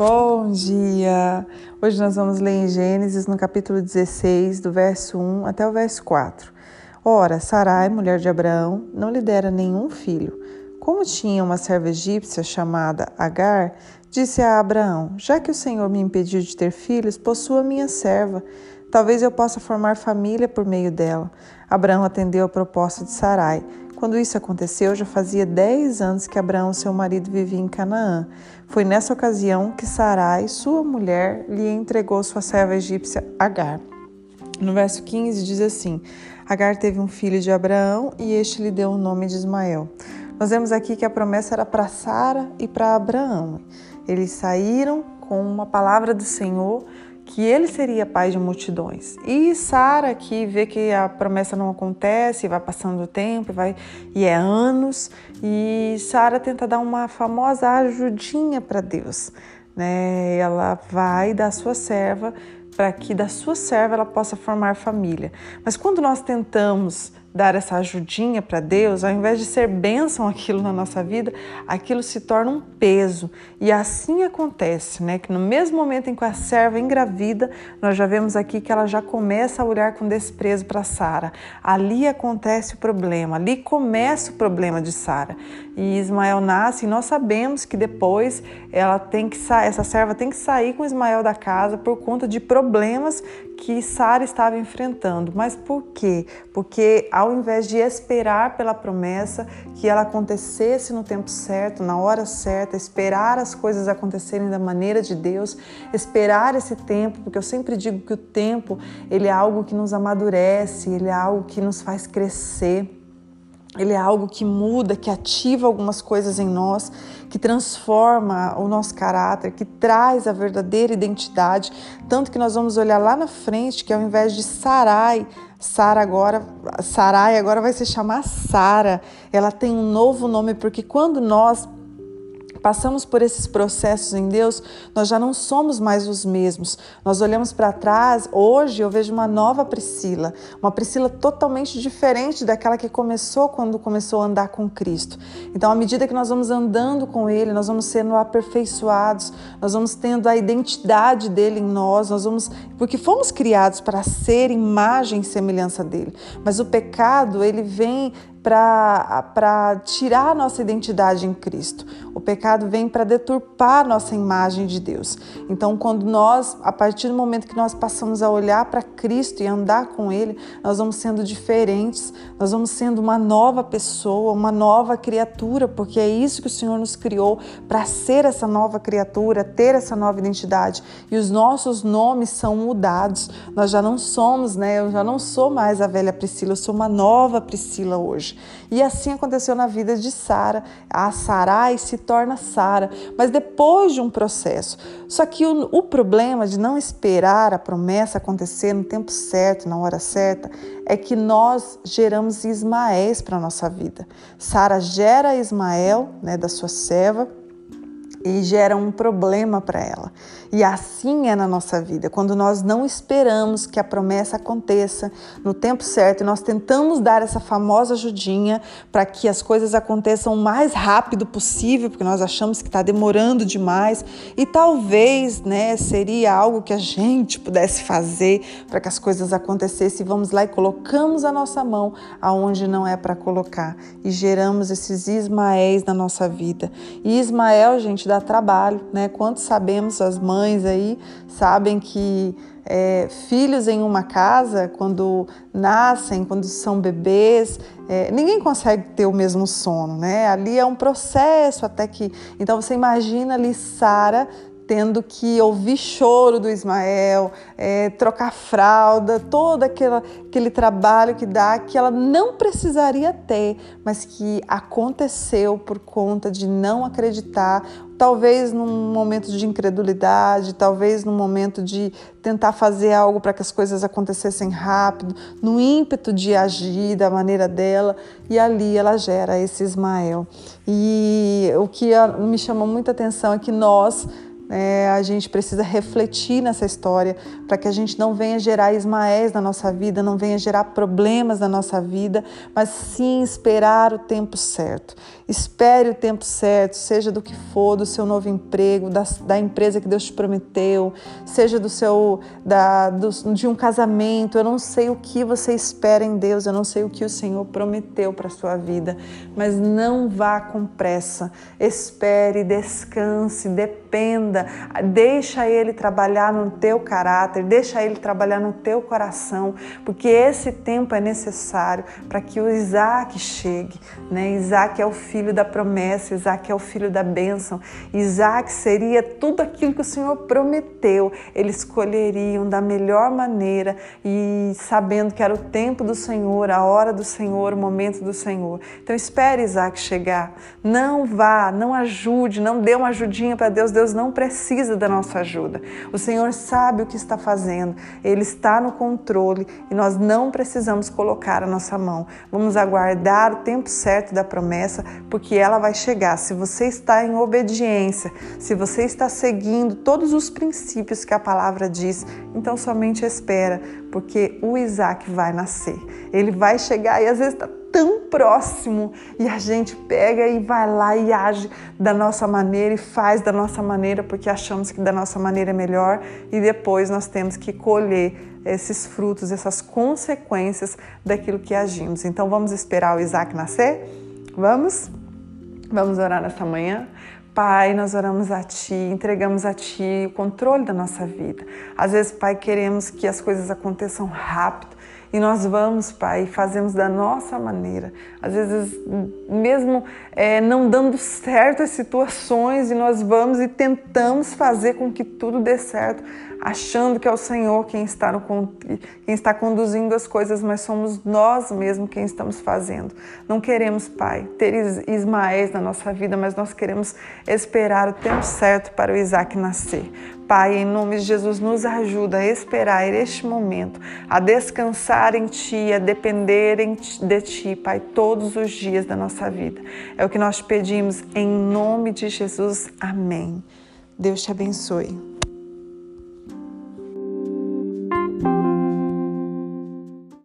Bom dia! Hoje nós vamos ler em Gênesis, no capítulo 16, do verso 1 até o verso 4. Ora, Sarai, mulher de Abraão, não lhe dera nenhum filho. Como tinha uma serva egípcia chamada Agar, disse a Abraão: Já que o Senhor me impediu de ter filhos, possua minha serva. Talvez eu possa formar família por meio dela. Abraão atendeu a proposta de Sarai. Quando isso aconteceu, já fazia dez anos que Abraão, seu marido, vivia em Canaã. Foi nessa ocasião que Sarai, sua mulher, lhe entregou sua serva egípcia Agar. No verso 15 diz assim: Agar teve um filho de Abraão e este lhe deu o nome de Ismael. Nós vemos aqui que a promessa era para Sara e para Abraão. Eles saíram com uma palavra do Senhor que ele seria pai de multidões. E Sara que vê que a promessa não acontece, vai passando o tempo, vai e é anos, e Sara tenta dar uma famosa ajudinha para Deus, né? Ela vai da sua serva para que da sua serva ela possa formar família. Mas quando nós tentamos dar essa ajudinha para Deus, ao invés de ser bênção aquilo na nossa vida, aquilo se torna um peso. E assim acontece, né? Que no mesmo momento em que a serva engravida, nós já vemos aqui que ela já começa a olhar com desprezo para Sara. Ali acontece o problema, ali começa o problema de Sara. E Ismael nasce e nós sabemos que depois ela tem que essa serva tem que sair com Ismael da casa por conta de problemas que Sara estava enfrentando. Mas por quê? Porque ao invés de esperar pela promessa que ela acontecesse no tempo certo, na hora certa, esperar as coisas acontecerem da maneira de Deus, esperar esse tempo, porque eu sempre digo que o tempo, ele é algo que nos amadurece, ele é algo que nos faz crescer. Ele é algo que muda, que ativa algumas coisas em nós, que transforma o nosso caráter, que traz a verdadeira identidade. Tanto que nós vamos olhar lá na frente que ao invés de Sarai, Sara agora, Sarai agora vai se chamar Sara. Ela tem um novo nome porque quando nós passamos por esses processos em Deus, nós já não somos mais os mesmos. Nós olhamos para trás, hoje eu vejo uma nova Priscila, uma Priscila totalmente diferente daquela que começou quando começou a andar com Cristo. Então, à medida que nós vamos andando com Ele, nós vamos sendo aperfeiçoados, nós vamos tendo a identidade dele em nós, nós vamos, porque fomos criados para ser imagem e semelhança dele. Mas o pecado, ele vem para tirar a nossa identidade em Cristo. O pecado vem para deturpar a nossa imagem de Deus. Então, quando nós, a partir do momento que nós passamos a olhar para Cristo e andar com Ele, nós vamos sendo diferentes, nós vamos sendo uma nova pessoa, uma nova criatura, porque é isso que o Senhor nos criou para ser essa nova criatura, ter essa nova identidade. E os nossos nomes são mudados. Nós já não somos, né? Eu já não sou mais a velha Priscila, eu sou uma nova Priscila hoje. E assim aconteceu na vida de Sara. A Sarai se torna Sara, mas depois de um processo. Só que o, o problema de não esperar a promessa acontecer no tempo certo, na hora certa, é que nós geramos Ismaéis para a nossa vida. Sara gera Ismael, né, da sua serva, e gera um problema para ela. E assim é na nossa vida, quando nós não esperamos que a promessa aconteça no tempo certo e nós tentamos dar essa famosa ajudinha para que as coisas aconteçam o mais rápido possível, porque nós achamos que está demorando demais e talvez, né, seria algo que a gente pudesse fazer para que as coisas acontecessem. Vamos lá e colocamos a nossa mão aonde não é para colocar e geramos esses Ismaéis na nossa vida. E Ismael, gente, dá trabalho, né? Quantos sabemos as mães mães aí sabem que é, filhos em uma casa, quando nascem, quando são bebês, é, ninguém consegue ter o mesmo sono, né? Ali é um processo até que. Então você imagina ali Sara tendo que ouvir choro do Ismael, é, trocar fralda, todo aquele, aquele trabalho que dá, que ela não precisaria ter, mas que aconteceu por conta de não acreditar, talvez num momento de incredulidade, talvez num momento de tentar fazer algo para que as coisas acontecessem rápido, no ímpeto de agir da maneira dela, e ali ela gera esse Ismael. E o que me chamou muita atenção é que nós É, a gente precisa refletir nessa história para que a gente não venha gerar Ismaéis na nossa vida, não venha gerar problemas na nossa vida, mas sim esperar o tempo certo. Espere o tempo certo, seja do que for, do seu novo emprego, da, da empresa que Deus te prometeu, seja do seu da, do, de um casamento. Eu não sei o que você espera em Deus, eu não sei o que o Senhor prometeu para a sua vida, mas não vá com pressa. Espere, descanse, dependa, deixa Ele trabalhar no teu caráter, deixa Ele trabalhar no teu coração, porque esse tempo é necessário para que o Isaac chegue. Né? Isaac é o filho da promessa, Isaac é o filho da bênção. Isaac seria tudo aquilo que o Senhor prometeu. Eles escolheriam da melhor maneira e sabendo que era o tempo do Senhor, a hora do Senhor, o momento do Senhor. Então espere Isaac chegar. Não vá, não ajude, não dê uma ajudinha para Deus. Deus não precisa da nossa ajuda. O Senhor sabe o que está fazendo. Ele está no controle e nós não precisamos colocar a nossa mão. Vamos aguardar o tempo certo da promessa, porque ela vai chegar. Se você está em obediência, se você está seguindo todos os princípios que a palavra diz, então somente espera, porque o Isaac vai nascer. Ele vai chegar e às vezes está tão próximo e a gente pega e vai lá e age da nossa maneira e faz da nossa maneira porque achamos que da nossa maneira é melhor e depois nós temos que colher esses frutos, essas consequências daquilo que agimos. Então vamos esperar o Isaac nascer? Vamos? Vamos orar nessa manhã? Pai, nós oramos a Ti, entregamos a Ti o controle da nossa vida. Às vezes, Pai, queremos que as coisas aconteçam rápido e nós vamos, Pai, fazemos da nossa maneira. Às vezes, mesmo é, não dando certo as situações, e nós vamos e tentamos fazer com que tudo dê certo achando que é o Senhor quem está, no, quem está conduzindo as coisas, mas somos nós mesmos quem estamos fazendo. Não queremos, Pai, ter Ismaéis na nossa vida, mas nós queremos esperar o tempo certo para o Isaac nascer. Pai, em nome de Jesus, nos ajuda a esperar este momento, a descansar em Ti, a depender de Ti, Pai, todos os dias da nossa vida. É o que nós pedimos em nome de Jesus. Amém. Deus te abençoe.